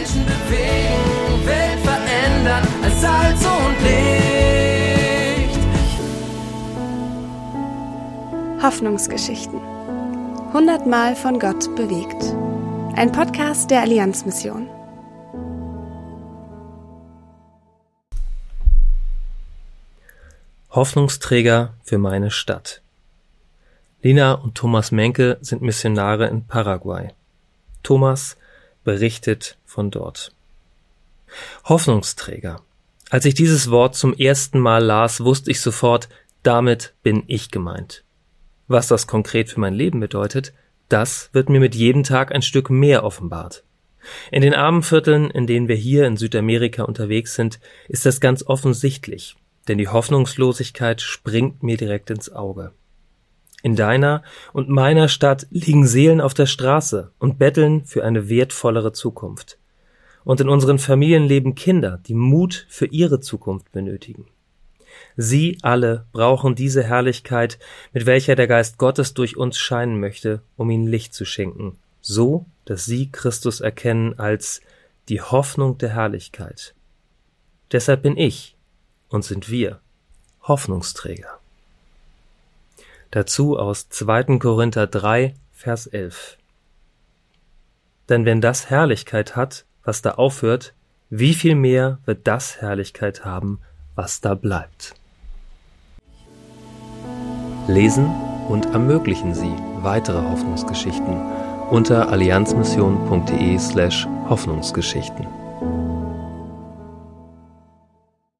Menschen bewegen, Welt verändern als Salz und Licht. Hoffnungsgeschichten. Hundertmal von Gott bewegt. Ein Podcast der Allianzmission. Hoffnungsträger für meine Stadt. Lina und Thomas Menke sind Missionare in Paraguay. Thomas berichtet von dort. Hoffnungsträger. Als ich dieses Wort zum ersten Mal las, wusste ich sofort, damit bin ich gemeint. Was das konkret für mein Leben bedeutet, das wird mir mit jedem Tag ein Stück mehr offenbart. In den armen in denen wir hier in Südamerika unterwegs sind, ist das ganz offensichtlich, denn die Hoffnungslosigkeit springt mir direkt ins Auge. In deiner und meiner Stadt liegen Seelen auf der Straße und betteln für eine wertvollere Zukunft. Und in unseren Familien leben Kinder, die Mut für ihre Zukunft benötigen. Sie alle brauchen diese Herrlichkeit, mit welcher der Geist Gottes durch uns scheinen möchte, um ihnen Licht zu schenken, so dass sie Christus erkennen als die Hoffnung der Herrlichkeit. Deshalb bin ich und sind wir Hoffnungsträger. Dazu aus 2. Korinther 3, Vers 11. Denn wenn das Herrlichkeit hat, was da aufhört, wie viel mehr wird das Herrlichkeit haben, was da bleibt. Lesen und ermöglichen Sie weitere Hoffnungsgeschichten unter allianzmission.de slash Hoffnungsgeschichten.